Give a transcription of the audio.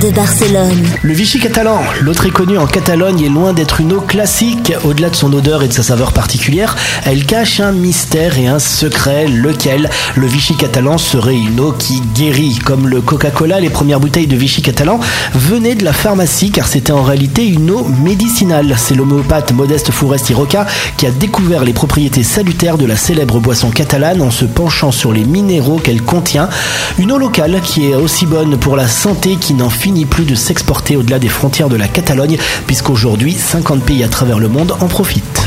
de Barcelone. Le Vichy catalan, l'eau très connue en Catalogne, est loin d'être une eau classique. Au-delà de son odeur et de sa saveur particulière, elle cache un mystère et un secret, lequel le Vichy catalan serait une eau qui guérit. Comme le Coca-Cola, les premières bouteilles de Vichy catalan venaient de la pharmacie car c'était en réalité une eau médicinale. C'est l'homéopathe Modeste Fouresti Roca qui a découvert les propriétés salutaires de la célèbre boisson catalane en se penchant sur les minéraux qu'elle contient. Une eau locale qui est aussi bonne pour la santé qui n'en finit plus de s'exporter au-delà des frontières de la Catalogne puisqu'aujourd'hui 50 pays à travers le monde en profitent.